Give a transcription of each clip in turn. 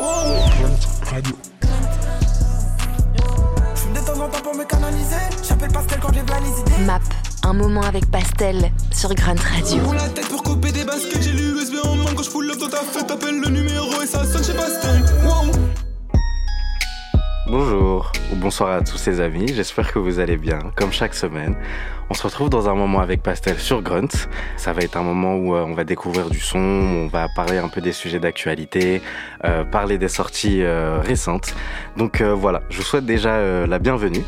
Radio. Je fume de temps en temps pour me canaliser. J'appelle Pastel quand j'ai plein les idées. Map, un moment avec Pastel sur Grunt Radio. Pour la tête pour couper des baskets, j'ai l'USB en main quand je pull up dans ta fête. T'appelles le numéro et ça sonne chez Pastel. Wow. Bonjour bonsoir à tous ces amis, j'espère que vous allez bien, comme chaque semaine. On se retrouve dans un moment avec Pastel sur Grunt. Ça va être un moment où euh, on va découvrir du son, on va parler un peu des sujets d'actualité, euh, parler des sorties euh, récentes. Donc voilà, je vous souhaite déjà la bienvenue.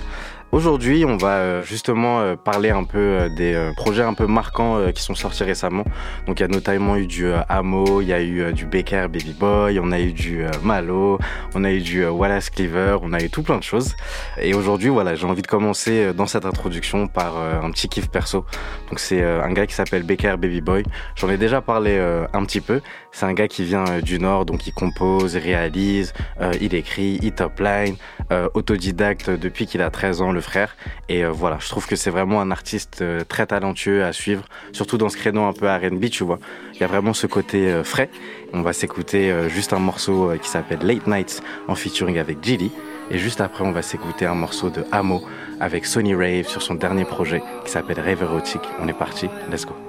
Aujourd'hui, on va euh, justement euh, parler un peu euh, des projets un peu marquants qui sont sortis récemment. Donc il y a notamment eu du euh, Amo, il y a eu du Baker Baby Boy, on a eu du Malo, on a eu du Wallace Cleaver, on a eu tout plein de choses. Et aujourd'hui, voilà, j'ai envie de commencer dans cette introduction par un petit kiff perso. Donc c'est un gars qui s'appelle Baker Baby Boy. J'en ai déjà parlé un petit peu. C'est un gars qui vient du Nord, donc il compose, réalise, il écrit, il top line, autodidacte depuis qu'il a 13 ans, frère. Et euh, voilà, je trouve que c'est vraiment un artiste euh, très talentueux à suivre, surtout dans ce créneau un peu R&B, tu vois. Il y a vraiment ce côté euh, frais. On va s'écouter juste un morceau qui s'appelle Late Nights en featuring avec Gilly. Et juste après, on va s'écouter un morceau de Amo avec Sony Rave sur son dernier projet qui s'appelle Rave Erotic. On est parti, let's go.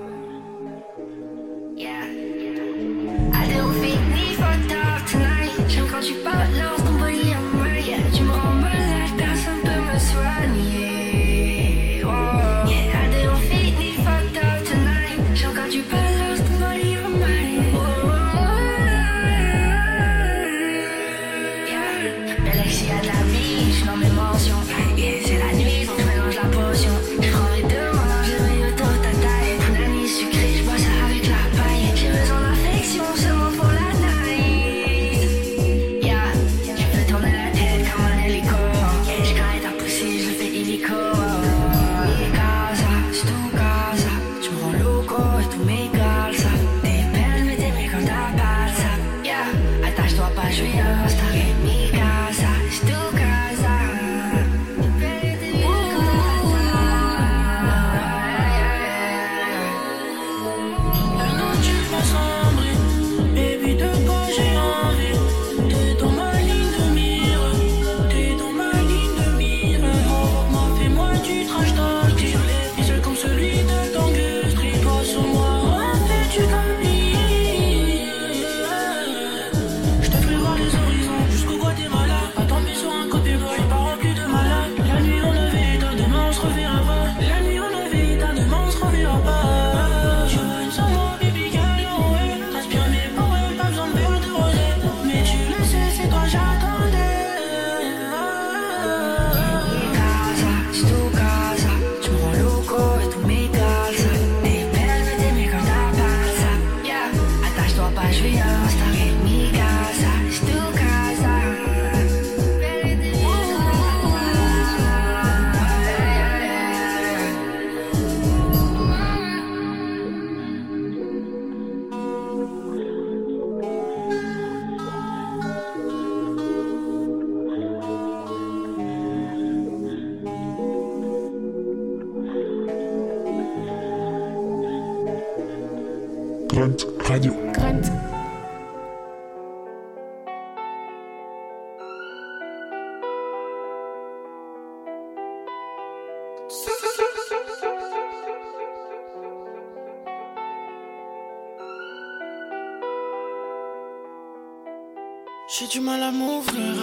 J'ai du mal à m'ouvrir.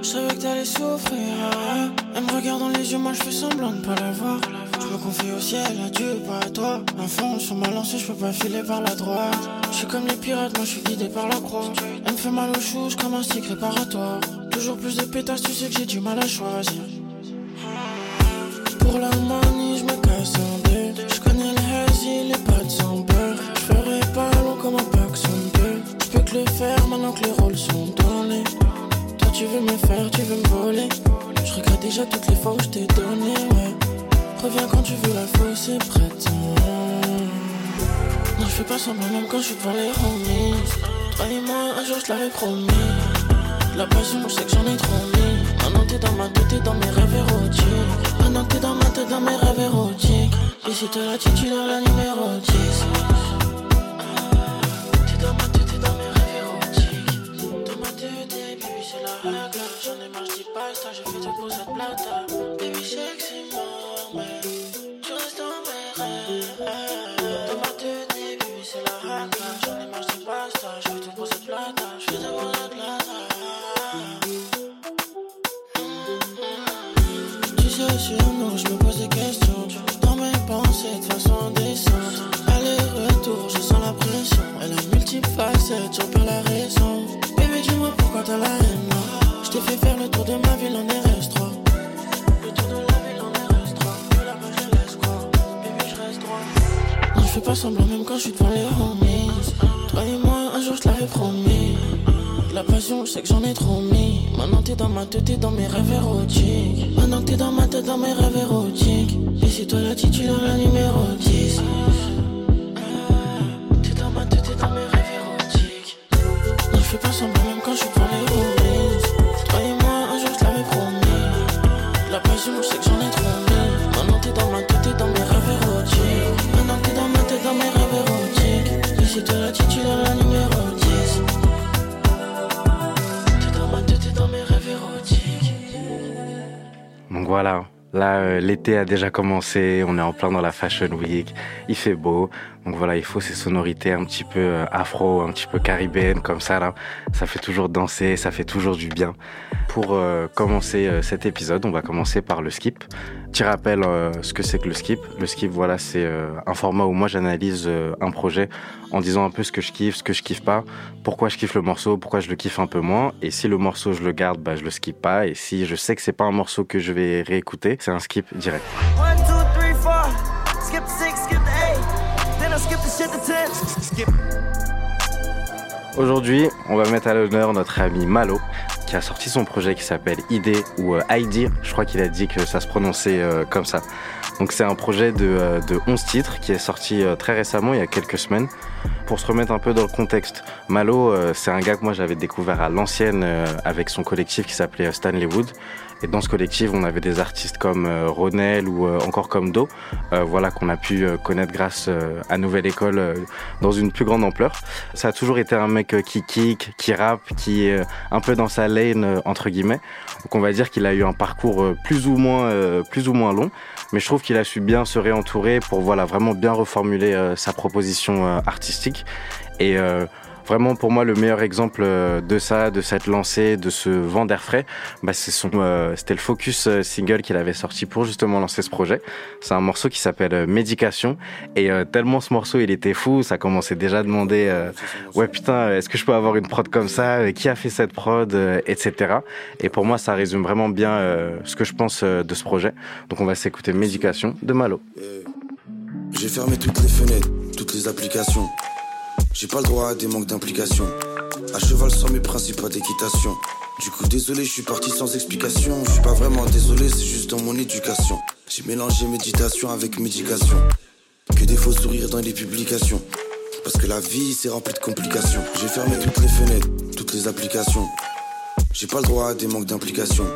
Je savais que t'allais souffrir. Elle me regarde dans les yeux, moi je fais semblant de pas la voir. Je me confie au ciel, à Dieu, pas à toi. Un fond sur ma lancée, je peux pas filer par la droite. Je suis comme les pirates, moi je suis guidé par la croix. Elle me fait mal aux choux, comme un stick réparatoire. Toujours plus de pétasses, tu sais que j'ai du mal à choisir. Pour la manie, je me casse en deux. Je connais hazy, les pâtes sans beurre. Je ferai pas long comme un pack son deux. Je peux que le faire maintenant que les. Toi, tu veux me faire, tu veux me voler. Je regrette déjà toutes les fois où je t'ai donné. Reviens quand tu veux, la fausse est prête. Non, je fais pas semblant même quand je suis devant les homies. Toi et moi, un jour je l'avais promis. La passion, je sais que j'en ai trop mis. Maintenant t'es dans ma tête, t'es dans mes rêves érotiques. Maintenant t'es dans ma tête, dans mes rêves érotiques. Et si t'es la titulaire, la numéro 10. plata. De mi sexy maman, je dans mes rêves. Dans ma tenue, baby, c'est la rata. J'en ai marre de pasta, je veux tout pour cette plata. Je veux tout pour cette plata. Mm-hmm. Tu sais, sur nous, je me pose des questions. Dans mes pensées, de façon indécente. Aller-retour, je sens la pression. Elle a multiples facettes, j'en perds la raison. Baby, dis-moi pourquoi t'as la pas semblant même quand je suis devant les homies. Toi et moi, un jour je l'avais promis. La passion, je sais que j'en ai trop mis. Maintenant t'es dans ma tête, t'es dans mes rêves érotiques. Maintenant t'es dans ma tête, dans mes rêves érotiques. Et c'est toi la titulaire, la numéro 10. Voilà, là euh, l'été a déjà commencé, on est en plein dans la Fashion Week, il fait beau, donc voilà, il faut ces sonorités un petit peu euh, afro, un petit peu caribéennes comme ça là, ça fait toujours danser, ça fait toujours du bien. Pour euh, commencer euh, cet épisode, on va commencer par le skip. Petit rappel euh, ce que c'est que le skip. Le skip, voilà, c'est un format où moi j'analyse un projet en disant un peu ce que je kiffe, ce que je kiffe pas, pourquoi je kiffe le morceau, pourquoi je le kiffe un peu moins. Et si le morceau je le garde, bah je le skip pas. Et si je sais que c'est pas un morceau que je vais réécouter, c'est un skip direct. Aujourd'hui, on va mettre à l'honneur notre ami Malo, qui a sorti son projet qui s'appelle ID ou euh, ID. Je crois qu'il a dit que ça se prononçait euh, comme ça. Donc c'est un projet de, euh, de 11 titres qui est sorti très récemment, il y a quelques semaines. Pour se remettre un peu dans le contexte, Malo, c'est un gars que moi j'avais découvert à l'ancienne avec son collectif qui s'appelait Stanley Wood. Et dans ce collectif, on avait des artistes comme euh, Ronel ou euh, encore comme Do, euh, voilà qu'on a pu connaître grâce à Nouvelle École dans une plus grande ampleur. Ça a toujours été un mec qui kick, qui rappe, qui est un peu dans sa lane entre guillemets. Donc on va dire qu'il a eu un parcours plus ou moins plus ou moins long, mais je trouve qu'il a su bien se réentourer pour voilà vraiment bien reformuler sa proposition artistique et euh, Vraiment, pour moi, le meilleur exemple euh, de ça, de cette lancée, de ce vent d'air frais, bah, euh, c'était le Focus euh, single qu'il avait sorti pour justement lancer ce projet. C'est un morceau qui s'appelle Médication. Et tellement ce morceau, il était fou, ça commençait déjà à demander, ouais putain, est-ce que je peux avoir une prod comme ça? Qui a fait cette prod? Etc. Et pour moi, ça résume vraiment bien ce que je pense de ce projet. Donc, on va s'écouter Médication de Malo. J'ai fermé toutes les fenêtres, toutes les applications. J'ai pas le droit à des manques d'implication. À cheval sans mes principes d'équitation. Du coup, désolé, je suis parti sans explication. Je suis pas vraiment désolé, c'est juste dans mon éducation. J'ai mélangé méditation avec médication. Que des faux sourires dans les publications. Parce que la vie, c'est rempli de complications. J'ai fermé toutes les fenêtres, toutes les applications. J'ai pas le droit à des manques d'implication.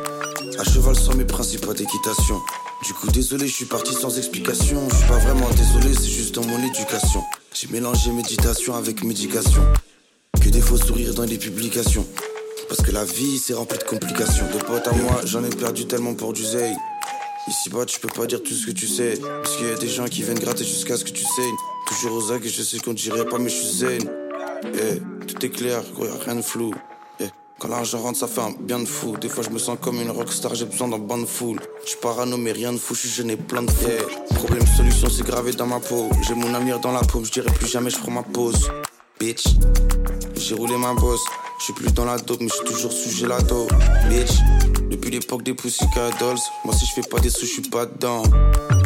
À cheval sans mes principes d'équitation. Du coup, désolé, je suis parti sans explication. Je suis pas vraiment désolé, c'est juste dans mon éducation. J'ai mélangé méditation avec médication. Que des faux sourires dans les publications. Parce que la vie, c'est rempli de complications. De potes à moi, j'en ai perdu tellement pour du zeil. Ici bas, tu peux pas dire tout ce que tu sais. Parce qu'il y a des gens qui viennent gratter jusqu'à ce que tu saignes. Toujours aux agues, je sais qu'on dirait pas, mais je suis zen. Eh, tout est clair, rien de flou. Quand l'argent rentre, ça fait un bien de fou. Des fois, je me sens comme une rockstar, j'ai besoin d'un banc de foule. Je parano, mais rien de fou, je suis et plein de fou. Eh, Problème, solution, c'est gravé dans ma peau. J'ai mon avenir dans la paume, je dirais plus jamais, je prends ma pause. Bitch, j'ai roulé ma bosse. Je suis plus dans la dope, mais je suis toujours sujet la dope. Bitch, depuis l'époque des Pussycat Dolls, moi si je fais pas des sous, je suis pas dedans.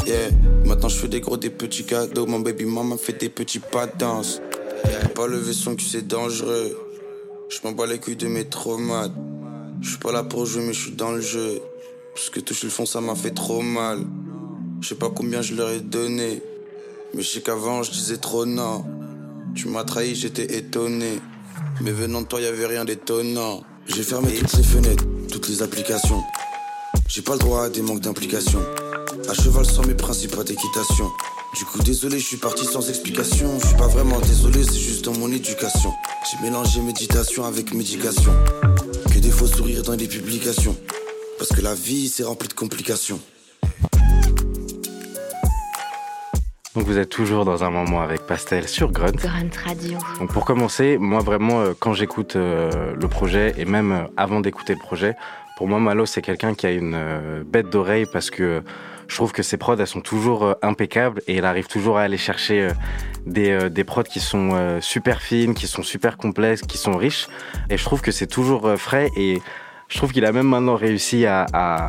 Yeah, maintenant je fais des gros, des petits cadeaux. Mon baby maman fait des petits pas de danse. Pas lever son cul, c'est dangereux. Je m'en bats les couilles de mes traumates. Je suis pas là pour jouer, mais je suis dans le jeu. Parce que toucher le fond, ça m'a fait trop mal. Je sais pas combien je leur ai donné. Mais je sais qu'avant, je disais trop non. Tu m'as trahi, j'étais étonné. Mais venant de toi, y avait rien d'étonnant. J'ai fermé toutes les fenêtres, toutes les applications. J'ai pas le droit à des manques d'implication. À cheval sans mes principes d'équitation. Du coup, désolé, je suis parti sans explication. Je suis pas vraiment désolé, c'est juste dans mon éducation. J'ai mélangé méditation avec médication. Que des faux sourires dans les publications. Parce que la vie, c'est rempli de complications. Donc vous êtes toujours dans un moment avec Pastel sur Grunt. Grunt Radio. Donc pour commencer, moi vraiment euh, quand j'écoute euh, le projet et même euh, avant d'écouter le projet, pour moi Malo c'est quelqu'un qui a une bête d'oreille parce que je trouve que ses prods elles sont toujours euh, impeccables et il arrive toujours à aller chercher euh, des, euh, des prods qui sont super fines, qui sont super complexes, qui sont riches et je trouve que c'est toujours frais et je trouve qu'il a même maintenant réussi à,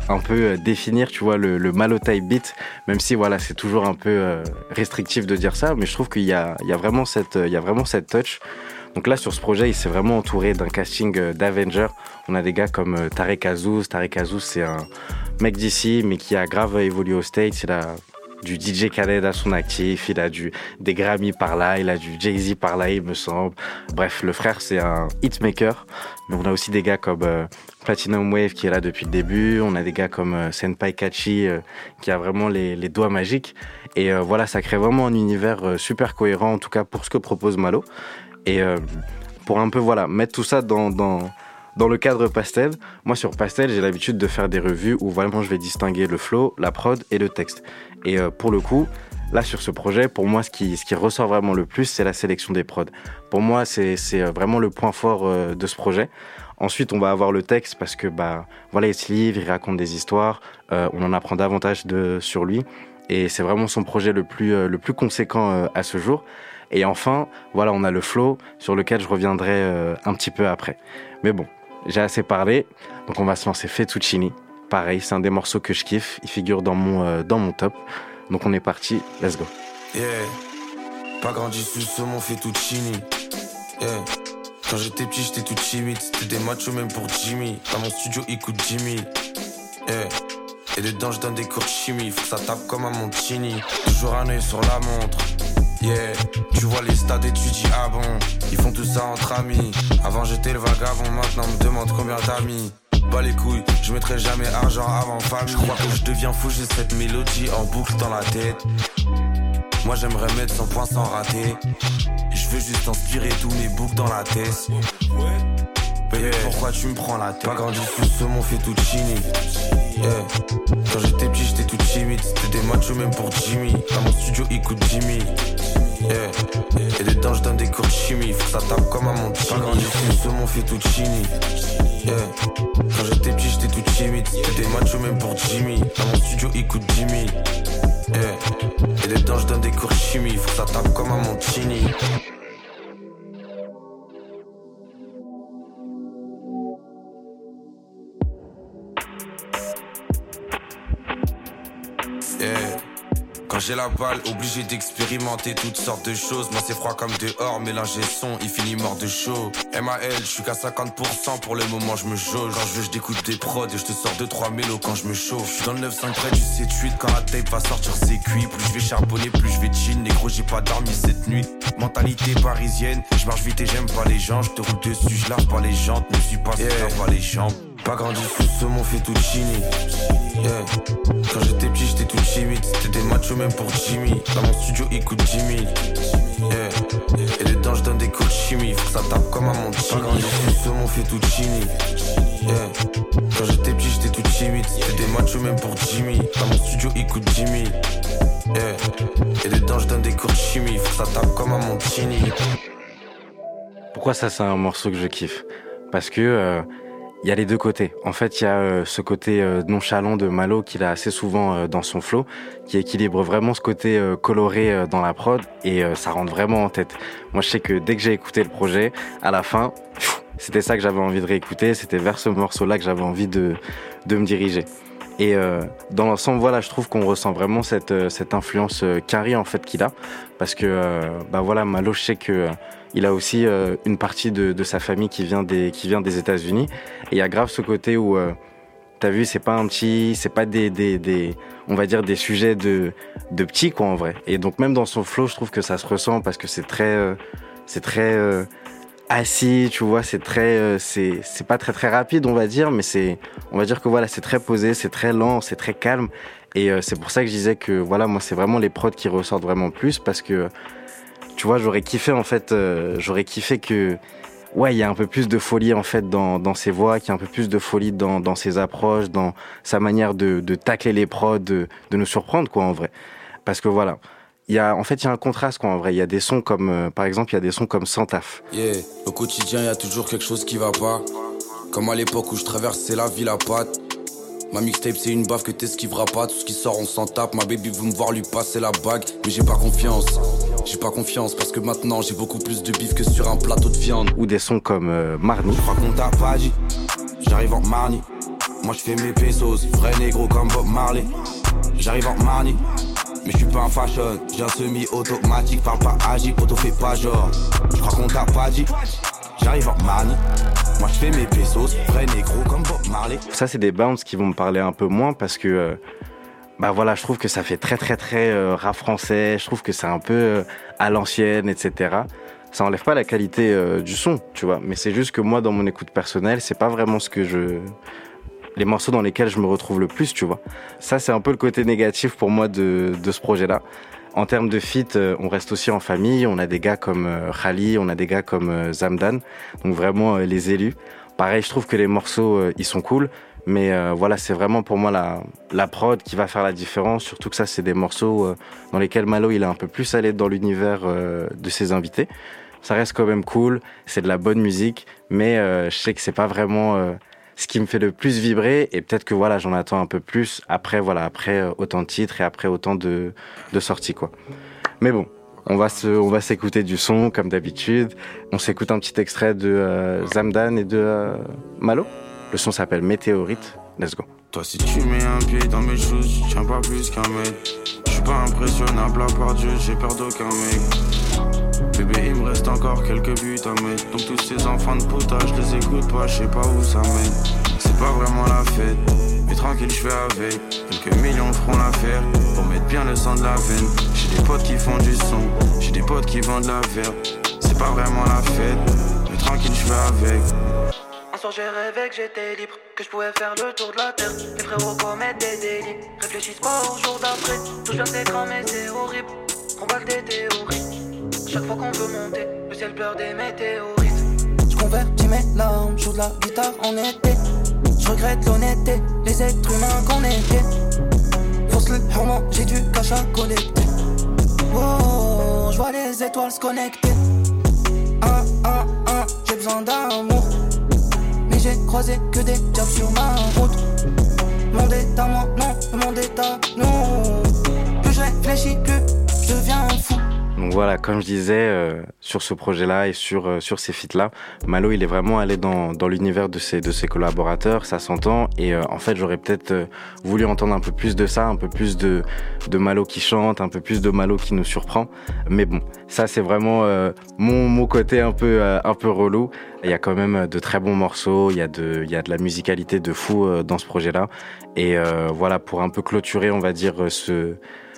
un peu définir, tu vois, le, le Malo type beat, même si voilà, c'est toujours un peu restrictif de dire ça, mais je trouve qu'il y a, y a vraiment cette, il y a vraiment cette touch. Donc là, sur ce projet, il s'est vraiment entouré d'un casting euh, d'Avengers. On a des gars comme euh, Tarek Azouz. Tarek Azouz, c'est un mec d'ici, mais qui a grave évolué aux States. Il a du DJ Khaled à son actif, il a du, des Grammy par là, il a du Jay-Z par là, il me semble. Bref, le frère, c'est un hitmaker. Mais on a aussi des gars comme euh, Platinum Wave qui est là depuis le début. On a des gars comme Senpai Kachi qui a vraiment les, doigts magiques. Et voilà, ça crée vraiment un univers super cohérent, en tout cas pour ce que propose Malo. Et euh, pour un peu voilà mettre tout ça dans, dans, le cadre Pastel, moi sur Pastel, j'ai l'habitude de faire des revues où vraiment je vais distinguer le flow, la prod et le texte. Et euh, pour le coup, là sur ce projet, pour moi, ce qui, ce qui ressort vraiment le plus, c'est la sélection des prods. Pour moi, c'est euh, vraiment le point fort de ce projet. Ensuite, on va avoir le texte parce que bah voilà, il se livre, il raconte des histoires, on en apprend davantage de sur lui et c'est vraiment son projet le plus le plus conséquent à ce jour. Et enfin, voilà, on a le flow sur lequel je reviendrai euh, un petit peu après. Mais bon, j'ai assez parlé, donc on va se lancer Fettuccini. Pareil, c'est un des morceaux que je kiffe, il figure dans mon euh, dans mon top. Donc on est parti, let's go. Yeah. Pas grandi sous saumon fettuccini. Yeah. Quand j'étais petit, j'étais tout timide. C'était des machos même pour Jimmy. Dans mon studio, il coûte Jimmy. Yeah. Et dedans, je donne des cours de chimie. Faut ça tape comme un Montini. Toujours un œil sur la montre. Yeah. Tu vois les stades et tu dis ah bon. Ils font tout ça entre amis. Avant, j'étais le vagabond. Maintenant, on me demande combien t'as mis. Pas les couilles, je mettrai jamais argent avant famille. Je crois que je deviens fou, j'ai cette mélodie en boucle dans la tête. Moi j'aimerais mettre 100 points sans rater. Je veux juste inspirer tous mes boucles dans la tête. Pourquoi tu me prends la tête? Pas grandi sous saumon fettuccini. Yeah. Quand j'étais petit, j'étais tout timide. C'était des machos même pour Jimmy. Dans mon studio, il coûte Jimmy. Yeah. Et dedans, je donne des cours de chimie. Faut que ça tape comme un Montini. Pas grandi sous saumon fettuccini. Yeah. Quand j'étais petit, j'étais tout timide. C'était des machos même pour Jimmy. Dans mon studio, il coûte Jimmy. Yeah. Et dedans, je donne des cours de chimie. Faut que ça tape comme un Montini. Yeah. J'ai la balle, obligé d'expérimenter toutes sortes de choses. Moi c'est froid comme dehors, mélanger son, il finit mort de chaud. MAL, je suis qu'à 50%, pour le moment je me jauge. Quand je veux, je découte des prods et je te sors 2-3 mélos quand je me chauffe. Je suis dans le 9-5 près du 7-8, quand la tape va sortir c'est cuit. Plus je vais charbonner, plus je vais chill. Négro, j'ai pas dormi cette nuit. Mentalité parisienne, je marche vite et j'aime pas les gens. Je te roule dessus, je lave pas les jantes, ne suis pas yeah. pas les jambes. Pas grandi sous saumon fettuccini. Yeah. Quand j'étais petit, j'étais tout timide. C'était des machos même pour Jimmy. Dans mon studio, il coûte Jimmy. Yeah. Et dedans, je donne des cours de chimie. Faut que ça tape comme un Montini. Pas grandi sous saumon fettuccini. Yeah. Quand j'étais petit, j'étais tout timide. C'était des machos même pour Jimmy. Dans mon studio, il coûte Jimmy. Yeah. Et dedans, je donne des cours de chimie. Faut que ça tape comme un Montini. Pourquoi ça c'est un morceau que je kiffe? Parce que euh, il y a les deux côtés. En fait, il y a euh, ce côté euh, nonchalant de Malo qu'il a assez souvent euh, dans son flow, qui équilibre vraiment ce côté euh, coloré euh, dans la prod et euh, ça rentre vraiment en tête. Moi, je sais que dès que j'ai écouté le projet, à la fin, c'était ça que j'avais envie de réécouter, c'était vers ce morceau-là que j'avais envie de, de me diriger. Et euh, dans l'ensemble, voilà, je trouve qu'on ressent vraiment cette, euh, cette influence euh, Carrie en fait qu'il a, parce que bah voilà, Malo, je sais que il a aussi une partie de, sa famille qui vient des qui vient des États-Unis, et il y a grave ce côté où T'as vu, c'est pas un petit, c'est pas des, des, on va dire des sujets de, de petits quoi en vrai. Et donc même dans son flow, je trouve que ça se ressent parce que c'est très, c'est très assis, tu vois, c'est très, euh, c'est, c'est pas très très rapide, on va dire, mais c'est, on va dire que voilà, c'est très posé, c'est très lent, c'est très calme. Et euh, c'est pour ça que je disais que voilà, moi c'est vraiment les prods qui ressortent vraiment plus parce que, tu vois, j'aurais kiffé en fait, euh, j'aurais kiffé que ouais, il y a un peu plus de folie en fait dans, dans ses voix, qu'il y a un peu plus de folie dans, dans ses approches, dans sa manière de, de tacler les prods, de, de nous surprendre quoi en vrai. Parce que voilà, il y a, en fait, il y a un contraste, quoi, en vrai. Il y a des sons comme, euh, par exemple, il y a des sons comme Sans taf. Yeah, au quotidien, y a toujours quelque chose qui va pas. Comme à l'époque où je traversais la ville à pattes. Ma mixtape, c'est une baffe que t'esquiveras pas. Tout ce qui sort, on s'en tape. Ma baby veut me voir lui passer la bague. Mais j'ai pas confiance. J'ai pas confiance parce que maintenant, j'ai beaucoup plus de bif que sur un plateau de viande. Ou des sons comme euh, Marnie. Je crois qu'on t'a pas dit. J'arrive en Marnie. Moi, je fais mes pesos. Vrai négro comme Bob Marley. J'arrive en Marnie. Mais je suis pas un fashion, j'ai un semi-automatique, parle pas agi, auto fait pas genre. Je crois qu'on t'a pas dit. J'arrive en Marnie. Moi je fais mes pesos, vrai négro comme Bob Marley. Ça, c'est des bounce qui vont me parler un peu moins parce que, euh, bah voilà, je trouve que ça fait très très très euh, rap français. Je trouve que c'est un peu euh, à l'ancienne, etc. Ça enlève pas la qualité euh, du son, tu vois. Mais c'est juste que moi, dans mon écoute personnelle, c'est pas vraiment ce que je les morceaux dans lesquels je me retrouve le plus, tu vois. Ça, c'est un peu le côté négatif pour moi de, de ce projet-là. En termes de feat, euh, on reste aussi en famille. On a des gars comme euh, Khali, on a des gars comme euh, Zamdan. Donc vraiment les élus. Pareil, je trouve que les morceaux, ils sont cool. Mais voilà, c'est vraiment pour moi la, la prod qui va faire la différence. Surtout que ça, c'est des morceaux dans lesquels Malo, il est un peu plus allé dans l'univers de ses invités. Ça reste quand même cool. C'est de la bonne musique. Mais je sais que c'est pas vraiment ce qui me fait le plus vibrer et peut-être que voilà j'en attends un peu plus après voilà après euh, autant de titres et après autant de, sorties quoi. Mais bon on va se on va s'écouter du son comme d'habitude. On s'écoute un petit extrait de euh, Zamdan et de euh, Malo. Le son s'appelle Météorite. Let's go. Toi si tu mets un pied dans mes choses, pas plus qu'un mètre. Je suis pas impressionnable Dieu, j'ai peur d'aucun mec. Bébé, il me reste encore quelques buts à mettre. Donc tous ces enfants de puta, je les écoute pas, je sais pas où ça mène. C'est pas vraiment la fête, mais tranquille, je fais avec. Quelques millions feront l'affaire pour mettre bien le sang de la veine. J'ai des potes qui font du son, j'ai des potes qui vendent la verre. C'est pas vraiment la fête, mais tranquille, je fais avec. Un soir j'ai rêvé que j'étais libre, que je pouvais faire le tour de la terre. Les frérots commettent des délits, réfléchissent pas au jour d'après. Touche vers d'écran mais c'est horrible, combattre des théories. Chaque fois qu'on veut monter, le ciel pleure des météorites. Je convertis mes larmes, joue de la guitare en été. Je regrette l'honnêteté, les êtres humains qu'on était. Force le roman, j'ai du cash à collecter. Oh, je vois les étoiles se connecter. Un, un, un, j'ai besoin d'amour. Mais j'ai croisé que des diables sur ma route. Mon est à moi, non, le monde est à nous. Plus je réfléchis, plus je deviens fou. Donc voilà, comme je disais, euh, sur ce projet-là et sur, euh, sur ces feats-là, Malo, il est vraiment allé dans, dans l'univers de ses, de ses collaborateurs, ça s'entend. Et euh, en fait, j'aurais peut-être voulu entendre un peu plus de ça, un peu plus de, de Malo qui chante, un peu plus de Malo qui nous surprend. Mais bon, ça, c'est vraiment mon, mon côté un peu, un peu relou. Il y a quand même de très bons morceaux, il y a de, il y a de la musicalité de fou dans ce projet-là. Et voilà, pour un peu clôturer, on va dire, ce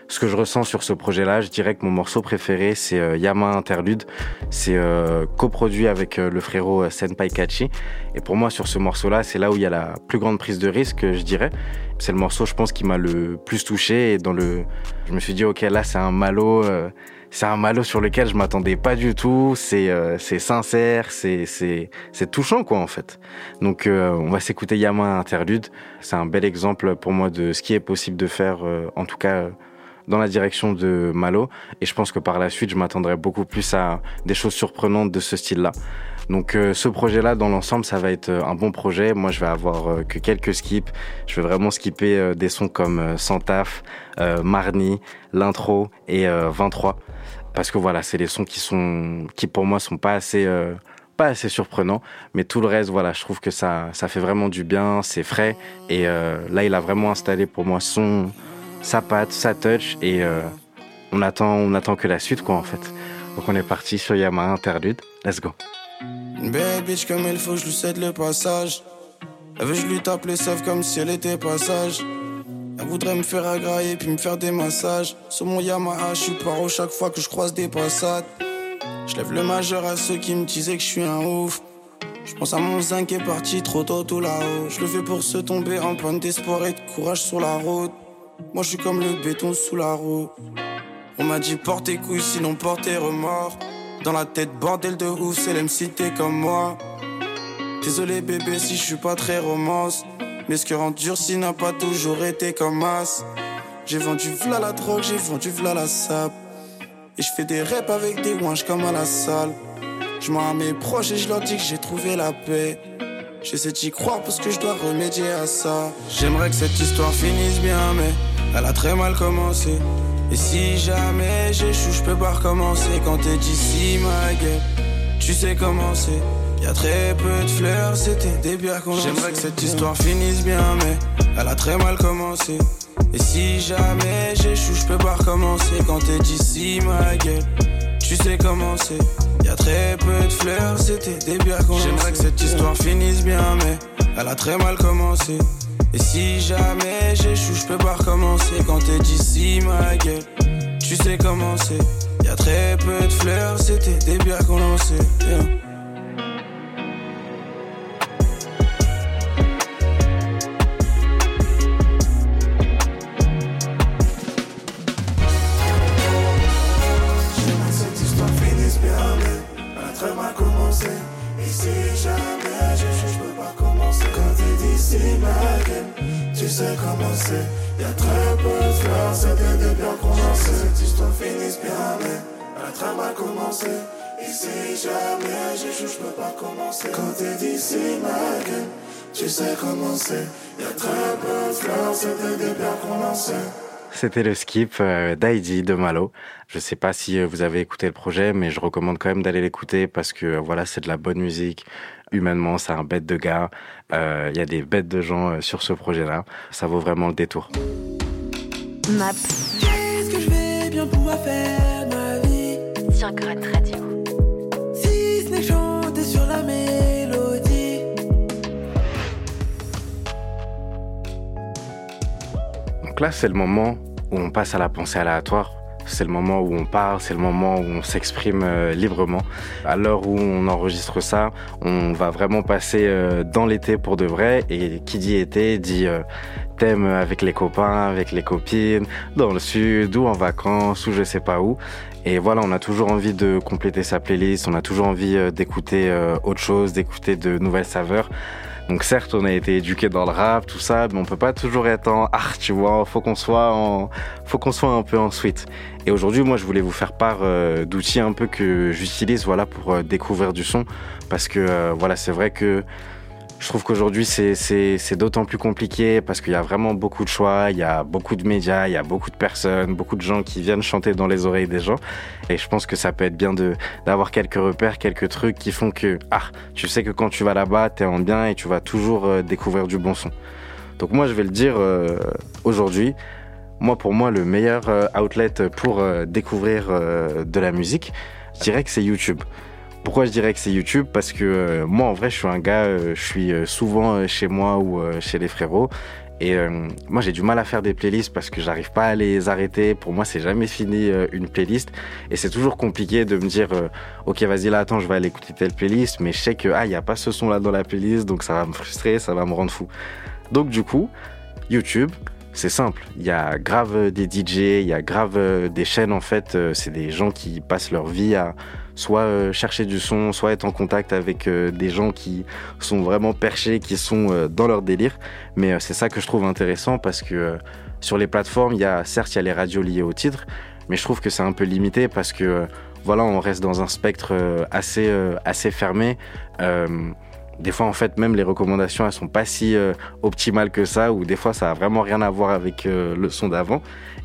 ce que je ressens sur ce projet-là, je dirais que mon morceau préféré, c'est euh, Yama Interlude. C'est euh, coproduit avec euh, le frérot euh, Senpai Kachi. Et pour moi, sur ce morceau-là, c'est là où il y a la plus grande prise de risque, je dirais. C'est le morceau, je pense, qui m'a le plus touché. Et dans le, je me suis dit, ok, là, c'est un malo. c'est un malo sur lequel je m'attendais pas du tout. C'est c'est sincère, c'est c'est c'est touchant quoi en fait. Donc on va s'écouter Yama Interlude. C'est un bel exemple pour moi de ce qui est possible de faire, en tout cas dans la direction de Malo. Et je pense que par la suite, je m'attendrai beaucoup plus à des choses surprenantes de ce style-là. Donc euh, ce projet-là, dans l'ensemble, ça va être euh, un bon projet. Moi, je vais avoir euh, que quelques skips. Je vais vraiment skipper des sons comme Santaf, Marni, l'intro et euh, 23. Parce que voilà, c'est des sons qui sont, qui pour moi sont pas assez, pas assez surprenants. Mais tout le reste, voilà, je trouve que ça, ça fait vraiment du bien. C'est frais. Et là, il a vraiment installé pour moi son, sa patte, sa touch. Et euh, on attend, que la suite, quoi, en fait. Donc on est parti sur Yamaha Interlude. Let's go. Une bitch comme il faut, je lui cède le passage. Elle veut, je lui tape les seufs comme si elle était passage. Elle voudrait me faire agrailler puis me faire des massages. Sur mon Yamaha, je suis paro chaque fois que je croise des passades. Je lève le majeur à ceux qui me disaient que je suis un ouf. Je pense à mon zinc qui est parti trop tôt tout là-haut. Je le fais pour se tomber en panne d'espoir et de courage sur la route. Moi je suis comme le béton sous la roue. On m'a dit porte tes couilles sinon porte remords. Dans la tête bordel de ouf, c'est l'MC t'es comme moi. Désolé bébé si je suis pas très romance. Mais ce que rend durci n'a pas toujours été comme as. J'ai vendu v'là la drogue, j'ai vendu v'là la sable. Et je fais des reps avec des wanches comme à la salle. Je à mes proches et je leur dis que j'ai trouvé la paix. J'essaie d'y croire parce que je dois remédier à ça. J'aimerais que cette histoire finisse bien, mais elle a très mal commencé. Et si jamais j'échoue, je peux pas recommencer. Quand t'es d'ici, ma gueule, tu sais comment c'est. Y a très peu de fleurs, c'était des bières qu'on J'aimerais que cette histoire finisse bien, mais elle a très mal commencé. Et si jamais j'échoue, je peux pas recommencer. Quand t'es d'ici, ma gueule, tu sais comment c'est. Y a très peu de fleurs, c'était des bières qu'on J'aimerais que cette histoire finisse bien, mais elle a très mal commencé. Et si jamais j'échoue, je peux pas recommencer. Quand t'es d'ici, ma gueule, tu sais comment c'est. Y a très peu de fleurs, c'était des bières qu'on lançait. Yeah. J'échoue, je peux pas commencer. Quand t'es d'ici, ma gueule, tu sais comment c'est. Y a très peu de fleurs, c'était des biens qu'on lançait. C'était le skip euh, d'Heidi de Malo. Je sais pas si euh, vous avez écouté le projet, mais je recommande quand même d'aller l'écouter parce que euh, voilà, c'est de la bonne musique. Humainement, c'est un bête de gars. Euh, Il y a des bêtes de gens sur ce projet-là. Ça vaut vraiment le détour. Map Qu'est-ce que je vais bien pouvoir faire ma vie? Sur Grunt Radio. Là, c'est le moment où on passe à la pensée aléatoire. C'est le moment où on parle, c'est le moment où on s'exprime euh, librement. À l'heure où on enregistre ça, on va vraiment passer euh, dans l'été pour de vrai. Et qui dit été dit euh, thème avec les copains, avec les copines, dans le sud, ou en vacances, ou je sais pas où. Et voilà, on a toujours envie de compléter sa playlist, on a toujours envie d'écouter autre chose, d'écouter de nouvelles saveurs. Donc certes, on a été éduqué dans le rap, tout ça, mais on peut pas toujours être en art, tu vois. Faut qu'on soit en, faut qu'on soit un peu en suite. Et aujourd'hui, moi, je voulais vous faire part euh, d'outils un peu que j'utilise, voilà, pour euh, découvrir du son, parce que euh, voilà, c'est vrai que je trouve qu'aujourd'hui c'est d'autant plus compliqué parce qu'il y a vraiment beaucoup de choix, il y a beaucoup de médias, il y a beaucoup de personnes, beaucoup de gens qui viennent chanter dans les oreilles des gens. Et je pense que ça peut être bien d'avoir quelques repères, quelques trucs qui font que ah, tu sais que quand tu vas là-bas, t'es en bien et tu vas toujours euh, découvrir du bon son. Donc moi je vais le dire euh, aujourd'hui. Moi pour moi le meilleur euh, outlet pour euh, découvrir de la musique, je dirais que c'est YouTube. Pourquoi je dirais que c'est YouTube? Parce que euh, moi, en vrai, je suis un gars, euh, je suis euh, souvent chez moi ou chez les frérots. Et moi, j'ai du mal à faire des playlists parce que j'arrive pas à les arrêter. Pour moi, c'est jamais fini une playlist. Et c'est toujours compliqué de me dire, ok, vas-y là, attends, je vais aller écouter telle playlist. Mais je sais que, ah, il y a pas ce son-là dans la playlist, donc ça va me frustrer, ça va me rendre fou. Donc, du coup, YouTube, c'est simple. Il y a grave des DJ, il y a grave des chaînes, en fait. C'est des gens qui passent leur vie à soit euh, chercher du son, soit être en contact avec euh, des gens qui sont vraiment perchés, qui sont euh, dans leur délire. Mais c'est ça que je trouve intéressant parce que sur les plateformes, il y a certes il y a les radios liées au titre, mais je trouve que c'est un peu limité parce que voilà, on reste dans un spectre assez assez fermé. Des fois, en fait, même les recommandations, elles sont pas si euh, optimales que ça, ou des fois, ça a vraiment rien à voir avec euh, le son d'avant.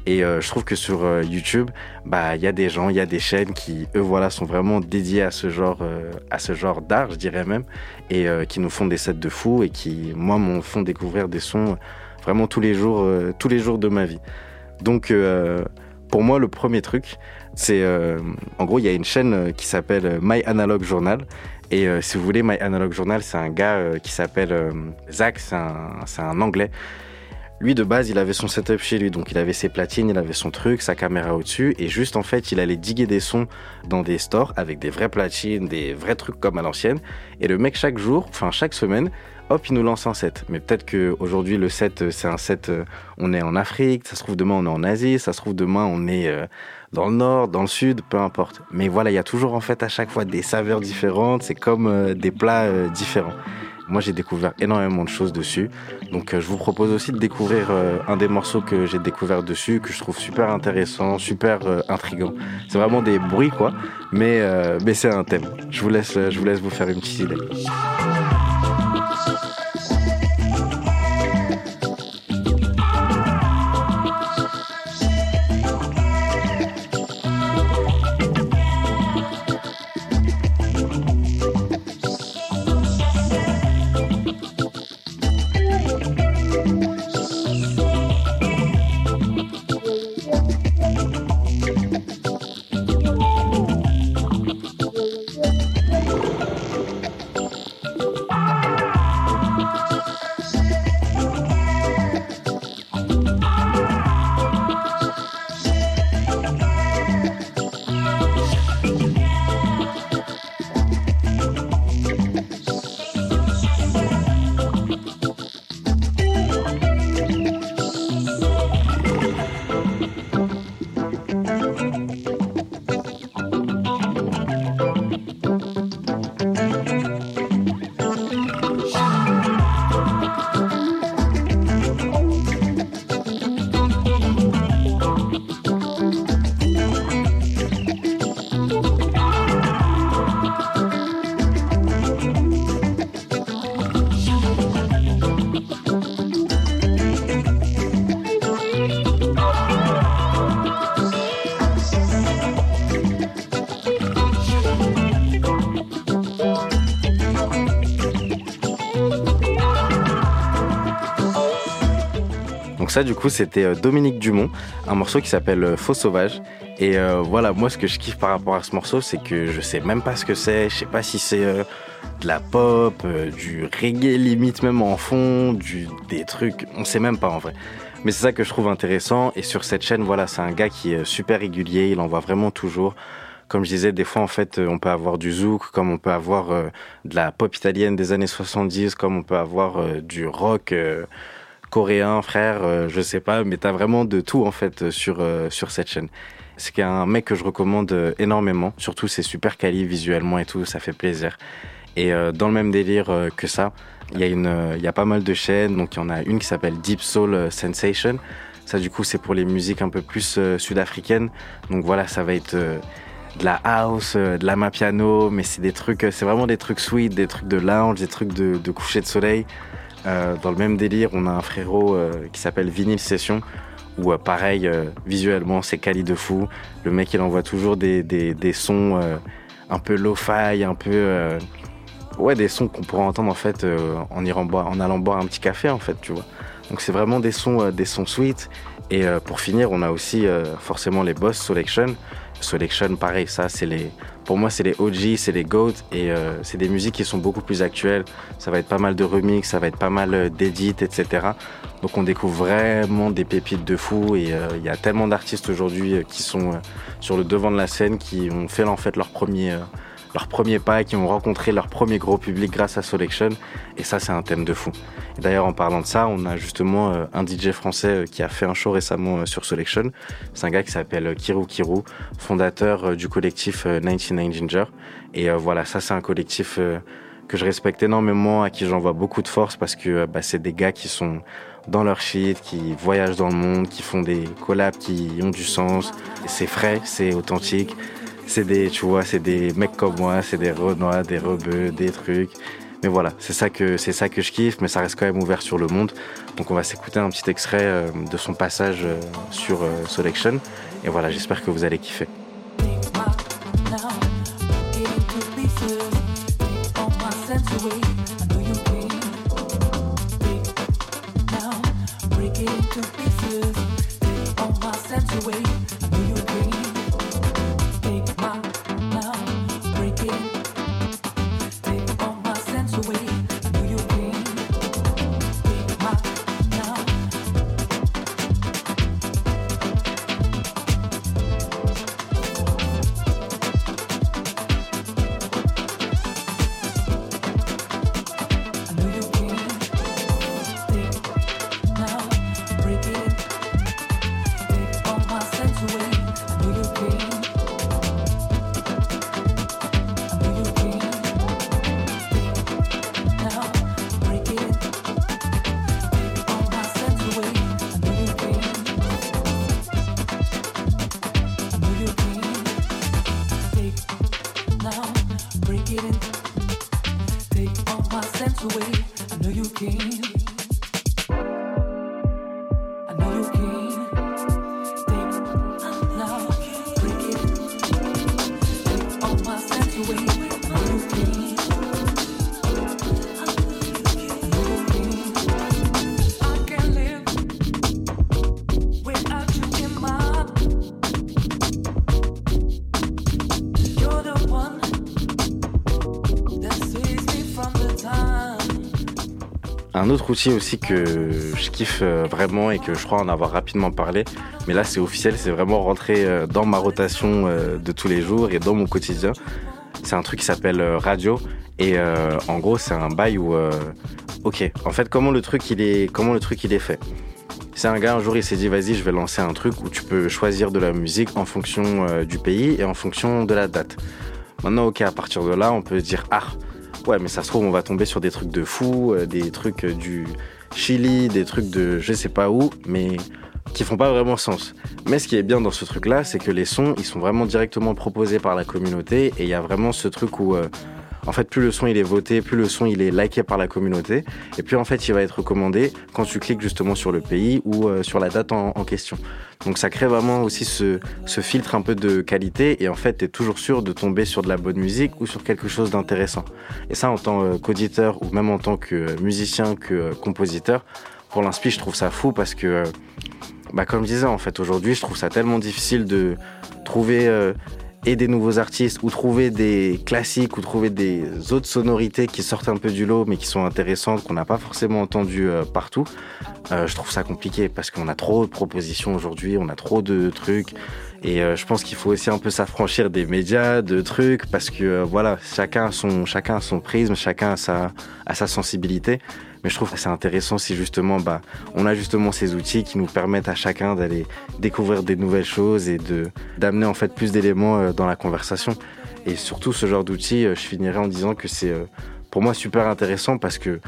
Et euh, je trouve que sur YouTube, bah, il y a des gens, il y a des chaînes qui, eux, voilà, sont vraiment dédiés à ce genre, à ce genre d'art, je dirais même, et qui nous font des sets de fous et qui, moi, m'ont font découvrir des sons vraiment tous les jours, tous les jours de ma vie. Donc, pour moi, le premier truc, c'est, en gros, il y a une chaîne qui s'appelle My Analog Journal. Et euh, si vous voulez, My Analog Journal, c'est un gars euh, qui s'appelle euh, Zach, c'est un, un anglais. Lui, de base, il avait son setup chez lui, donc il avait ses platines, il avait son truc, sa caméra au-dessus, et juste en fait, il allait diguer des sons dans des stores avec des vraies platines, des vrais trucs comme à l'ancienne. Et le mec, chaque jour, enfin chaque semaine, hop, il nous lance un set. Mais peut-être que aujourd'hui le set, euh, c'est un set, euh, on est en Afrique, ça se trouve demain on est en Asie, ça se trouve demain on est euh, dans le nord, dans le sud, peu importe. Mais voilà, il y a toujours en fait à chaque fois des saveurs différentes, c'est comme euh, des plats euh, différents. Moi, j'ai découvert énormément de choses dessus. Donc, euh, je vous propose aussi de découvrir un des morceaux que j'ai découvert dessus, que je trouve super intéressant, super euh, intrigant. C'est vraiment des bruits, quoi. Mais, mais c'est un thème. Je vous laisse, je vous laisse vous faire une petite idée. Ça, du coup, c'était euh, Dominique Dumont, un morceau qui s'appelle euh, Faux Sauvage. Et euh, voilà, moi, ce que je kiffe par rapport à ce morceau, c'est que je sais même pas ce que c'est. Je sais pas si c'est de la pop, du reggae limite même en fond, du, des trucs. On sait même pas en vrai. Mais c'est ça que je trouve intéressant. Et sur cette chaîne, voilà, c'est un gars qui est super régulier. Il envoie vraiment toujours. Comme je disais, des fois, en fait, on peut avoir du zouk, comme on peut avoir de la pop italienne des années 70, comme on peut avoir du rock coréen, frère, euh, je sais pas, mais t'as vraiment de tout, en fait, euh, sur, euh, sur cette chaîne. C'est un mec que je recommande énormément. Surtout, c'est super quali visuellement et tout, ça fait plaisir. Et dans le même délire que ça, il y, a une, il y a pas mal de chaînes. Donc, il y en a une qui s'appelle Deep Soul Sensation. Ça, du coup, c'est pour les musiques un peu plus euh, sud-africaines. Donc, voilà, ça va être de la house, de la mapiano, mais c'est des trucs, c'est vraiment des trucs sweet, des trucs de lounge, des trucs de coucher de soleil. Euh, dans le même délire, on a un frérot euh, qui s'appelle Vinyl Session, où euh, pareil, visuellement, c'est quali de fou. Le mec, il envoie toujours des, sons un peu lo-fi, un peu... ouais, des sons qu'on pourrait entendre en fait en, en allant boire un petit café, en fait, tu vois. Donc c'est vraiment des sons, des sons sweet. Et pour finir, on a aussi forcément les Boss Selection. Selection, pareil, ça, c'est les... Pour moi, c'est les OG, c'est les GOAT, et euh, c'est des musiques qui sont beaucoup plus actuelles. Ça va être pas mal de remix, ça va être pas mal euh, d'édits, etc. Donc on découvre vraiment des pépites de fou, et euh, il y a tellement d'artistes aujourd'hui euh, qui sont sur le devant de la scène, qui ont fait en fait leur premier, euh, leur premier pas, et qui ont rencontré leur premier gros public grâce à Selection. Et ça, c'est un thème de fou. D'ailleurs, en parlant de ça, on a justement euh, un DJ français euh, qui a fait un show récemment euh, sur Selection. C'est un gars qui s'appelle Kiru Kiru, fondateur du collectif euh, 99 Ginger. Et voilà, ça, c'est un collectif que je respecte énormément, à qui j'envoie beaucoup de force parce que bah, c'est des gars qui sont dans leur shit, qui voyagent dans le monde, qui font des collabs qui ont du sens. C'est frais, c'est authentique. C'est des, tu vois, c'est des mecs comme moi, c'est des renois, des rebeux, des trucs. Mais voilà, c'est ça que c'est ça que je kiffe, mais ça reste quand même ouvert sur le monde. Donc on va s'écouter un petit extrait euh, de son passage euh, sur euh, Selection. Et voilà, j'espère que vous allez kiffer. Autre outil aussi que je kiffe euh, vraiment et que je crois en avoir rapidement parlé, mais là c'est officiel, c'est vraiment rentré euh, dans ma rotation euh, de tous les jours et dans mon quotidien. C'est un truc qui s'appelle radio et en gros c'est un bail où, ok, en fait comment le truc il est, comment le truc il est fait? C'est un gars un jour il s'est dit vas-y je vais lancer un truc où tu peux choisir de la musique en fonction du pays et en fonction de la date. Maintenant ok à partir de là on peut dire ah Ouais, mais ça se trouve, on va tomber sur des trucs de fou, euh, des trucs euh, du Chili, des trucs de je sais pas où, mais qui font pas vraiment sens. Mais ce qui est bien dans ce truc-là, c'est que les sons, ils sont vraiment directement proposés par la communauté et il y a vraiment ce truc où, euh, en fait, plus le son il est voté, plus le son il est liké par la communauté et puis en fait, il va être recommandé quand tu cliques justement sur le pays ou euh, sur la date en, question. Donc ça crée vraiment aussi ce, filtre un peu de qualité et en fait, tu es toujours sûr de tomber sur de la bonne musique ou sur quelque chose d'intéressant. Et ça, en tant euh, qu'auditeur ou même en tant que euh, musicien, que compositeur, pour l'inspi, je trouve ça fou parce que, bah, comme je disais, en fait, aujourd'hui, je trouve ça tellement difficile de trouver et des nouveaux artistes ou trouver des classiques ou trouver des autres sonorités qui sortent un peu du lot mais qui sont intéressantes, qu'on n'a pas forcément entendues euh, partout. Euh, je trouve ça compliqué parce qu'on a trop de propositions aujourd'hui, on a trop de trucs. Et euh, je pense qu'il faut aussi un peu s'affranchir des médias, de trucs, parce que euh, voilà, chacun a son, chacun a son prisme, chacun a sa, a sa sensibilité. Mais je trouve que c'est intéressant si justement, bah, on a justement ces outils qui nous permettent à chacun d'aller découvrir des nouvelles choses et de d'amener en fait plus d'éléments euh, dans la conversation. Et surtout, ce genre d'outils, euh, je finirai en disant que c'est euh, pour moi super intéressant parce que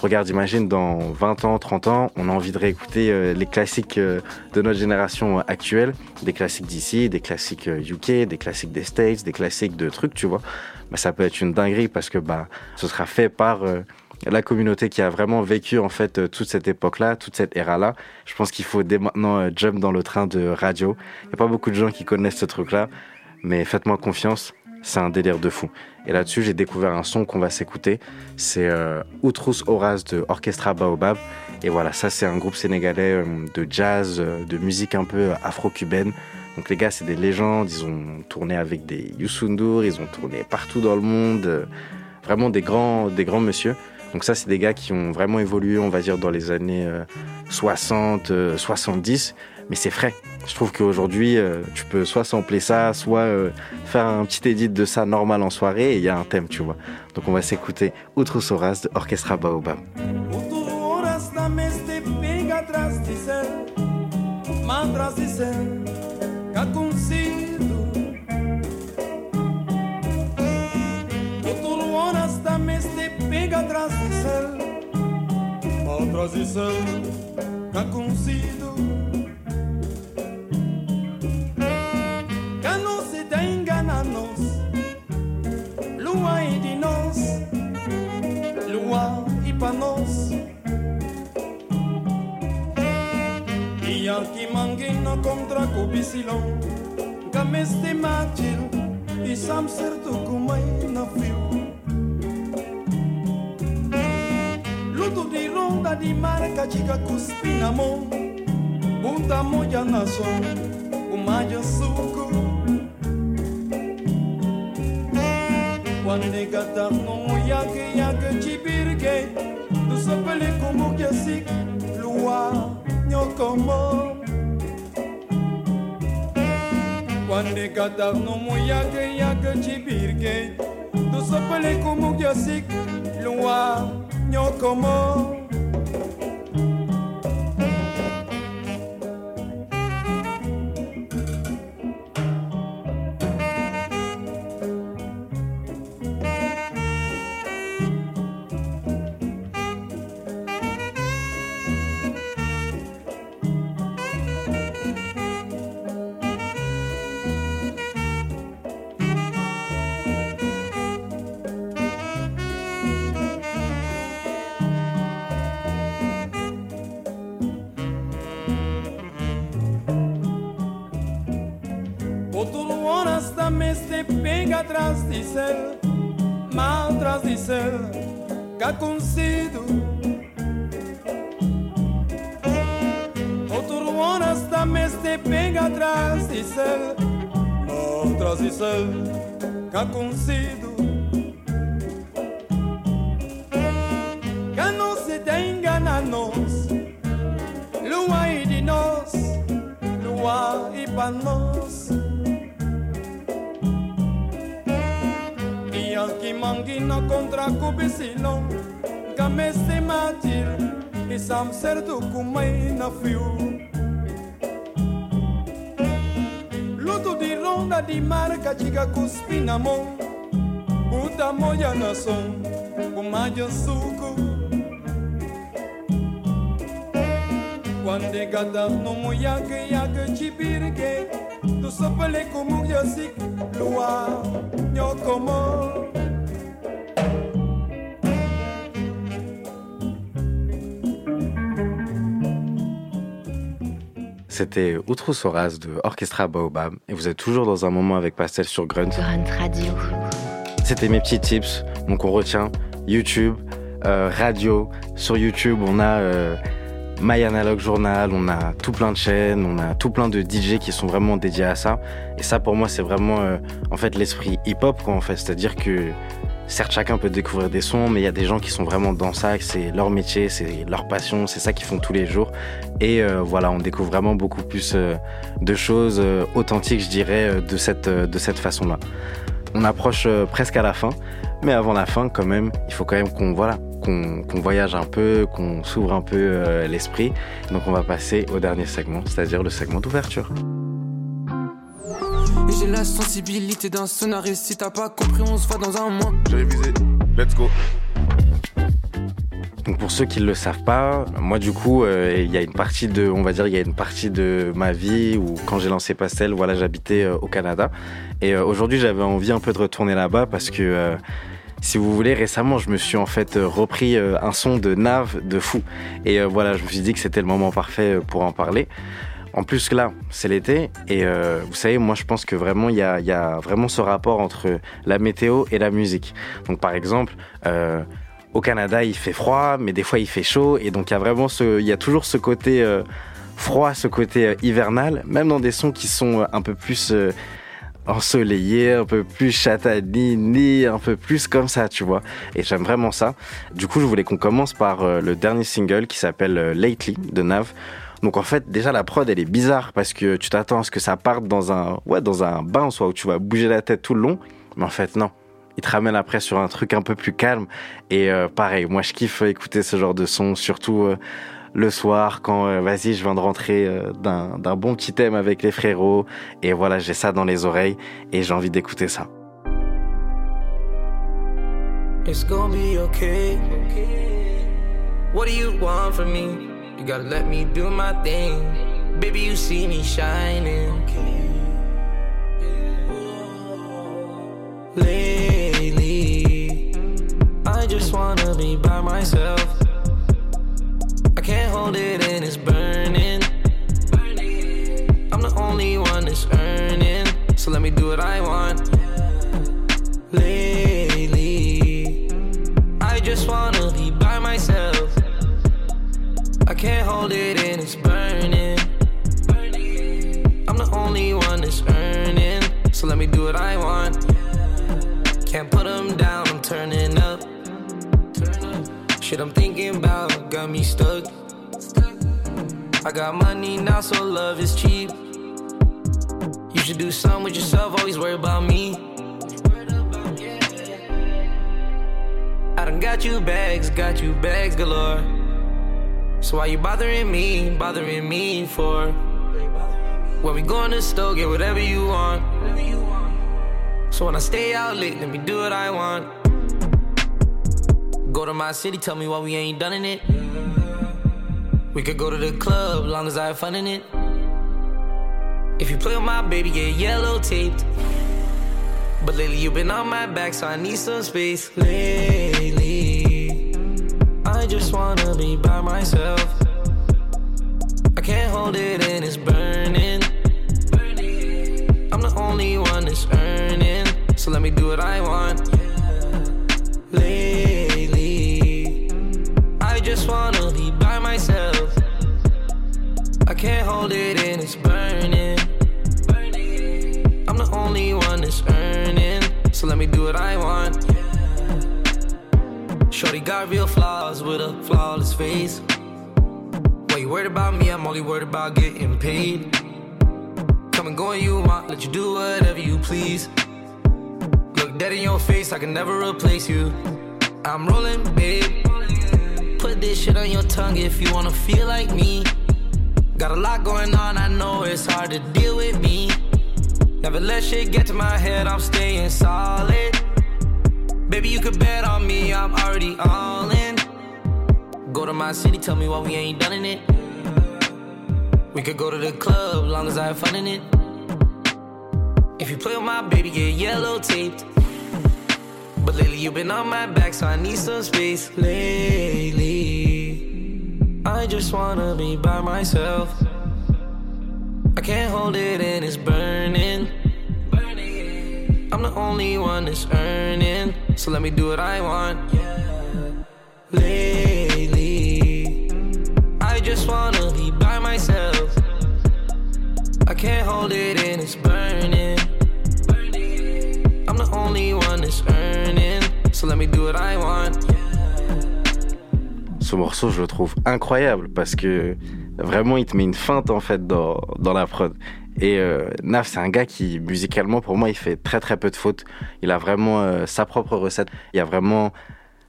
Regarde, imagine dans 20 ans, 30 ans, on a envie de réécouter les classiques de notre génération actuelle, des classiques d'ici, des classiques UK, des classiques des States, des classiques de trucs, tu vois. Bah, ça peut être une dinguerie parce que bah, ce sera fait par la communauté qui a vraiment vécu en fait euh, toute cette époque-là, toute cette ère-là. Je pense qu'il faut dès maintenant euh, jump dans le train de radio. Il n'y a pas beaucoup de gens qui connaissent ce truc-là, mais faites-moi confiance, c'est un délire de fou. Et là-dessus, j'ai découvert un son qu'on va s'écouter. C'est euh, Outrous Horace de Orchestra Baobab. Et voilà, ça, c'est un groupe sénégalais euh, de jazz, de musique un peu afro-cubaine. Donc les gars, c'est des légendes. Ils ont tourné avec des Youssou N'Dour, ils ont tourné partout dans le monde. vraiment des grands, des grands monsieur. Donc ça, c'est des gars qui ont vraiment évolué, on va dire, dans les années euh, 60, euh, 70. Mais c'est frais. Je trouve qu'aujourd'hui, euh, tu peux soit sampler ça, soit euh, faire un petit edit de ça normal en soirée et il y a un thème, tu vois. Donc on va s'écouter Outrous Horace de Orchestra Baobab. Outro Pega atrás do espiga transição, qual transição que concido. Que não se tenha na nós, lua e de nós, lua e para nós. E aqui manguina contra copicilão, que me estimate e sam certo como na fio. kitu dirunda ni marka chica cuspinamo punta moja naso umayo suku. Quando gata no yake yake chibirke tu sopele como que así lua nyokomo Quando gata no yake yake chibirke tu sopele como que así lua Come como pega atrás de céu, mal atrás de céu, cá consido. Outro horas também se pega atrás de céu, mal atrás de céu, cá consido. Que não se tem engana nós, lua e de nós, lua e para nós. Na kontra kubisino game matil isam serdu kumai na fiu. Luto di ronda di marca chica cuspina mo Buta moya na son kumayo suku. Quando gata no moya que ya que chipirke Tu sopele kumuk yosik lua nyokomo C'était Outro Soraz de Orchestra Baobab et vous êtes toujours dans un moment avec Pastel sur Grunt. Grunt Radio. C'était mes petits tips. Donc on retient YouTube, euh, radio. Sur YouTube, on a euh, My Analog Journal, on a tout plein de chaînes, on a tout plein de DJ qui sont vraiment dédiés à ça. Et ça, pour moi, c'est vraiment euh, en fait l'esprit hip-hop, quoi, en fait. C'est-à-dire que certes, chacun peut découvrir des sons, mais il y a des gens qui sont vraiment dans ça, c'est leur métier, c'est leur passion, c'est ça qu'ils font tous les jours. Et euh, voilà, on découvre vraiment beaucoup plus euh, de choses euh, authentiques, je dirais, de cette, de cette façon-là. On approche presque à la fin, mais avant la fin, quand même, il faut quand même qu'on voilà, qu'on voyage un peu, qu'on s'ouvre un peu l'esprit. Donc on va passer au dernier segment, c'est-à-dire le segment d'ouverture. Et j'ai la sensibilité d'un scénario. Si t'as pas compris, on se voit dans un mois. J'ai révisé. Let's go. Donc pour ceux qui ne le savent pas, moi du coup, euh, il y a une partie de, on va dire, il y a une partie de ma vie où quand j'ai lancé Pastel, voilà, j'habitais euh, au Canada. Et euh, aujourd'hui, j'avais envie un peu de retourner là-bas parce que, euh, si vous voulez, récemment, je me suis en fait repris euh, un son de Nav de fou. Et euh, voilà, je me suis dit que c'était le moment parfait pour en parler. En plus là, c'est l'été et euh, vous savez, moi je pense que vraiment il y a, vraiment ce rapport entre la météo et la musique. Donc par exemple, euh, au Canada il fait froid, mais des fois il fait chaud et donc il y a vraiment ce, il y a toujours ce côté euh, froid, ce côté hivernal, même dans des sons qui sont un peu plus ensoleillés, un peu plus chatanini, un peu plus comme ça, tu vois. Et j'aime vraiment ça. Du coup, je voulais qu'on commence par le dernier single qui s'appelle Lately de Nav. Donc en fait, déjà la prod elle est bizarre parce que tu t'attends à ce que ça parte dans un ouais, dans un bain soit où tu vas bouger la tête tout le long, mais en fait non. Il te ramène après sur un truc un peu plus calme. Et euh, pareil, moi je kiffe écouter ce genre de son surtout euh, le soir quand euh, vas-y, je viens de rentrer d'un bon petit thème avec les frérots. Et voilà, j'ai ça dans les oreilles et j'ai envie d'écouter ça. You gotta let me do my thing. Baby, you see me shining. Lately, I just wanna be by myself. I can't hold it and it's burning. I'm the only one that's earning, so let me do what I want. Lately, I just wanna be by myself. I can't hold it and it's burning. I'm the only one that's earning, so let me do what I want. Can't put them down, I'm turning up. Shit I'm thinking about got me stuck. I got money now, so love is cheap. You should do something with yourself, always worry about me. I done got you bags, got you bags galore. So why you bothering me, bothering me for? When we go in the store, get whatever you want. So when I stay out late, let me do what I want. Go to my city, tell me why we ain't done in it. We could go to the club, long as I have fun in it. If you play with my baby, get yellow taped. But lately you've been on my back, so I need some space. Lately, I just wanna be by myself. I can't hold it and it's burning. I'm the only one that's earning, so let let me do what I want. Lately, I just wanna be by myself. I can't hold it in, it's burning. I'm the only one that's earning, so let me do what I want. Shorty got real flaws with a flawless face. Why you worried about me? I'm only worried about getting paid. Come and go when you want, let you do whatever you please. Look dead in your face, I can never replace you. I'm rolling, babe. Put this shit on your tongue if you wanna feel like me. Got a lot going on, I know it's hard to deal with me. Never let shit get to my head, I'm staying solid. Baby, you could bet on me, I'm already all in. Go to my city, tell me why we ain't done in it. We could go to the club, long as I have fun in it. If you play with my baby, get yellow taped. But lately you've been on my back, so I need some space. Lately, I just wanna be by myself. I can't hold it in, it's burning. I'm the only one that's earning, so let me do what I want. Lately, I just wanna be by myself. I can't hold it in, it's burning. I'm the only one that's earning, so let me do what I want. Ce morceau, je le trouve incroyable parce que vraiment, il te met une feinte en fait dans, dans la prod. Et euh, c'est un gars qui, musicalement, pour moi, il fait très très peu de fautes. Il a vraiment euh, sa propre recette. Il y a vraiment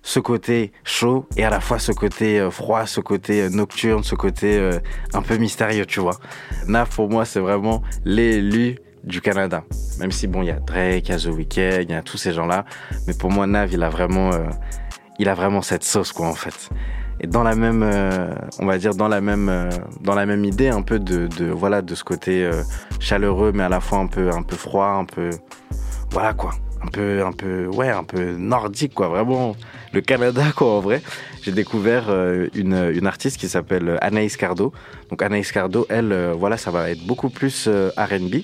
ce côté chaud et à la fois ce côté euh, froid, ce côté euh, nocturne, ce côté euh, un peu mystérieux, tu vois. Naf, pour moi, c'est vraiment l'élu du Canada. Même si, bon, il y a Drake, il y a The il y a tous ces gens-là. Mais pour moi, Nav, il a vraiment, il a vraiment cette sauce, quoi, en fait. Et dans la même, euh, on va dire, dans la même, euh, dans la même idée, un peu de, de voilà, de ce côté euh, chaleureux, mais à la fois un peu, un peu froid, un peu, voilà, quoi. Un peu, un peu, ouais, un peu nordique, quoi. Vraiment, le Canada, quoi, en vrai. J'ai découvert une, une artiste qui s'appelle Anaïs Cardo. Donc Anaïs Cardo, elle, voilà, ça va être beaucoup plus R&B.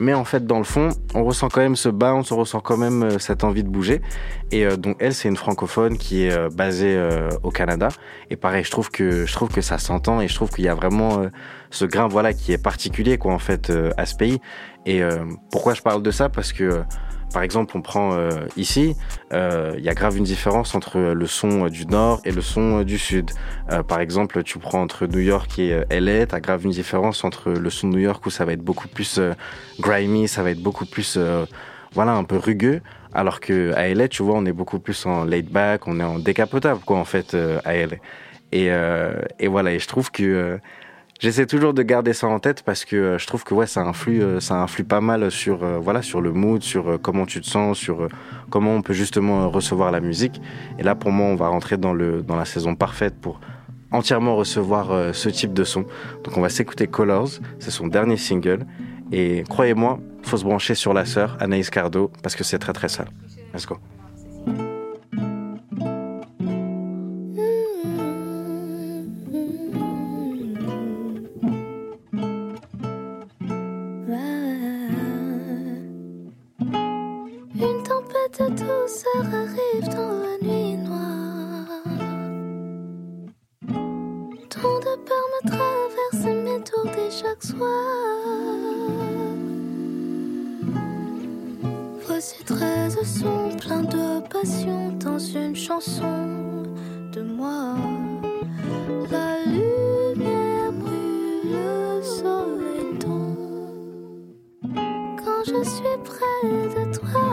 Mais en fait, dans le fond, on ressent quand même ce bounce, on ressent quand même euh, cette envie de bouger. Et euh, donc elle, c'est une francophone qui est euh, basée au Canada. Et pareil, je trouve que je trouve que ça s'entend et je trouve qu'il y a vraiment ce grain, voilà, qui est particulier, quoi, en fait, à ce pays. Et pourquoi je parle de ça? Parce que par exemple, on prend euh, ici, euh, il y a grave une différence entre le son euh, du nord et le son euh, du sud. Par exemple, tu prends entre New York et LA, t'as grave une différence entre le son de New York où ça va être beaucoup plus grimy, ça va être beaucoup plus, voilà, un peu rugueux. Alors que à LA, tu vois, on est beaucoup plus en laid back, on est en décapotable, quoi, en fait, à LA. Et, euh, et voilà, et je trouve que J'essaie toujours de garder ça en tête parce que euh, je trouve que ouais, ça influe, euh, ça influe pas mal sur euh, voilà sur le mood, sur comment tu te sens, sur comment on peut justement recevoir la musique. Et là, pour moi, on va rentrer dans le dans la saison parfaite pour entièrement recevoir ce type de son. Donc, on va s'écouter Colors, c'est son dernier single. Et croyez-moi, faut se brancher sur la sœur Anaïs Cardo parce que c'est très très sale. Let's go. Arrive dans la nuit noire. Tant de peur me traverse et m'étourdit chaque soir. Voici treize sons pleins de passion dans une chanson de moi. La lumière brûle, le soleil. Quand je suis près de toi,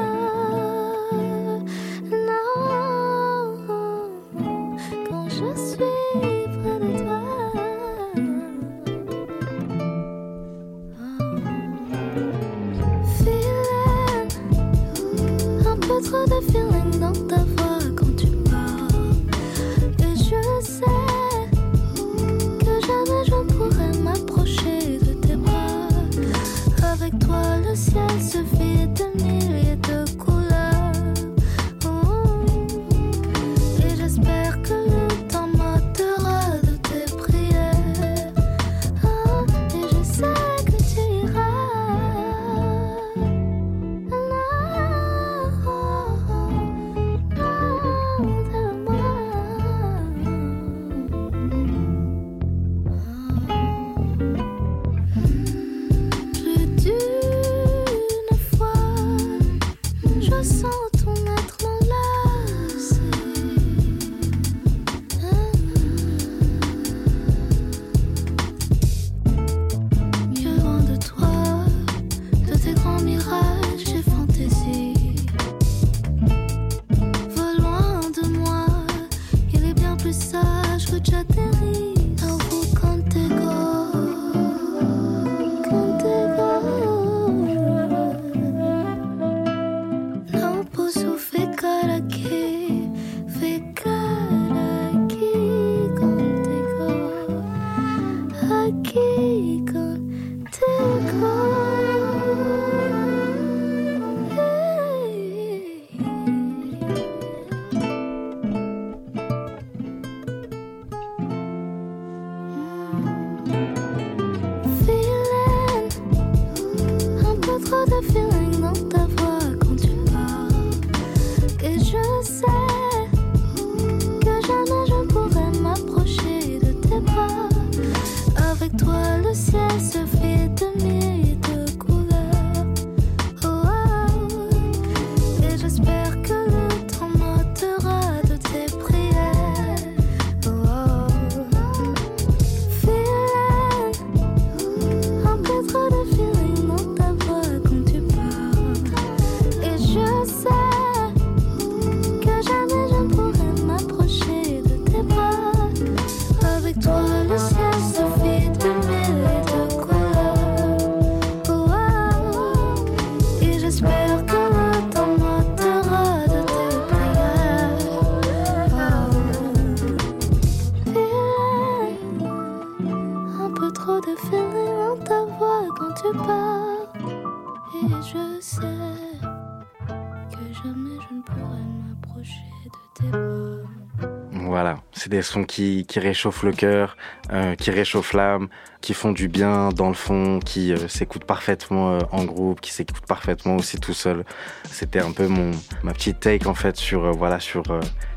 sons qui, réchauffent le cœur, euh, qui réchauffent l'âme, qui font du bien dans le fond, qui euh, s'écoutent parfaitement euh, en groupe, qui s'écoutent parfaitement aussi tout seul. C'était un peu mon ma petite take en fait sur voilà sur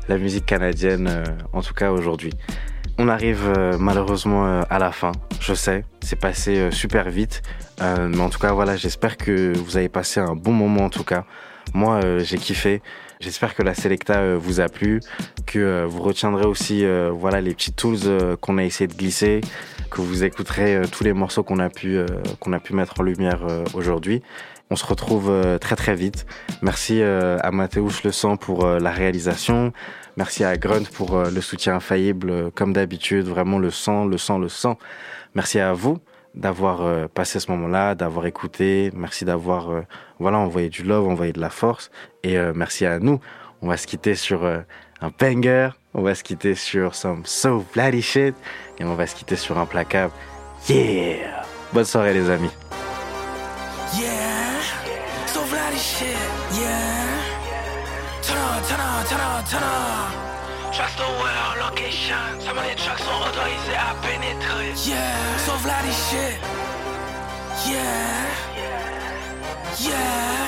la musique canadienne, en tout cas aujourd'hui. On arrive malheureusement à la fin, je sais, c'est passé super vite, mais en tout cas voilà, j'espère que vous avez passé un bon moment en tout cas. Moi, j'ai kiffé. J'espère que la Selecta euh, vous a plu, que euh, vous retiendrez aussi euh, voilà les petits tools qu'on a essayé de glisser, que vous écouterez tous les morceaux qu'on a pu qu'on a pu mettre en lumière aujourd'hui. On se retrouve très très vite. Merci à Mathéus Le Sang pour la réalisation. Merci à Grunt pour le soutien infaillible, comme d'habitude. Vraiment le sang, le sang, le sang. Merci à vous d'avoir euh, passé ce moment-là, d'avoir écouté. Merci d'avoir euh, voilà envoyé du love, envoyé de la force. Et euh, merci à nous. On va se quitter sur un banger. On va se quitter sur some so bloody shit. Et on va se quitter sur un placable. Yeah! Bonne soirée les amis. Yeah, so bloody shit, yeah. Turn on, turn on, turn on, turn on. Trust the world, location. Some of à pénétrer. Yeah, so bloody shit. Yeah, yeah,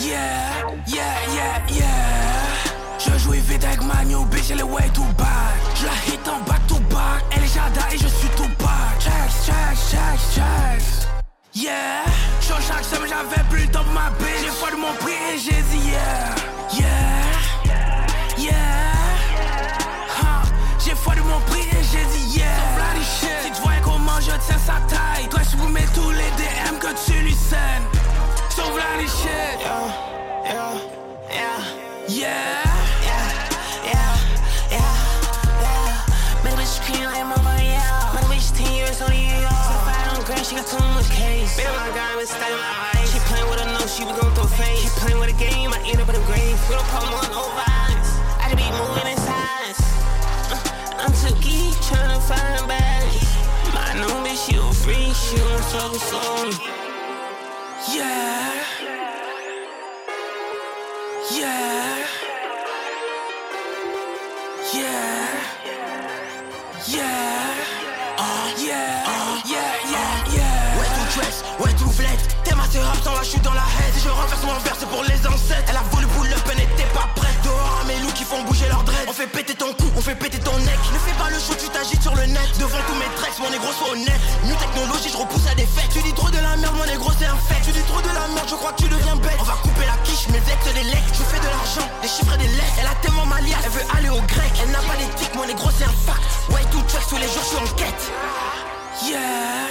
yeah, yeah, yeah, yeah. Je joue vite avec ma new bitch, elle est way too bad. Je la hit en back to back. Elle est Jada et je suis tout back. Checks, checks, checks, checks. Yeah, sur chaque semaine j'avais plus le temps ma bitch J'ai fois de mon prix et j'ai dit yeah Yeah, case. Baby, my guy, Miss Style, my eyes. She playing with her nose, she was gon' throw face. She playing with a game, I end up in the grave. We don't put on no violence. I just be moving in silence. Uh, I'm too geek, tryna find balance. My new bitch, she a freak, she don't struggle slowly. Yeah Yeah Yeah haine Si je renverse mon verre c'est pour les ancêtres. Elle a voulu pull up, elle n'était pas prête Dehors à mes loups qui font bouger leurs dreads. On fait péter ton cou, on fait péter ton neck Ne fais pas le show, tu t'agites sur le net. Devant tous mes tracks, mon négro soit honnête. New technologie, je repousse à des fêtes. Tu dis trop de la merde, mon négro c'est un fait. Tu dis trop de la merde, je crois que tu deviens bête. On va couper la quiche, mes ex les lecs. Je fais de l'argent, des chiffres et des lettres. Elle a tellement malia, elle veut aller au grec. Elle n'a pas d'éthique, mon négro c'est un fact. Ouais tout check, tous les jours je suis en quête. Yeah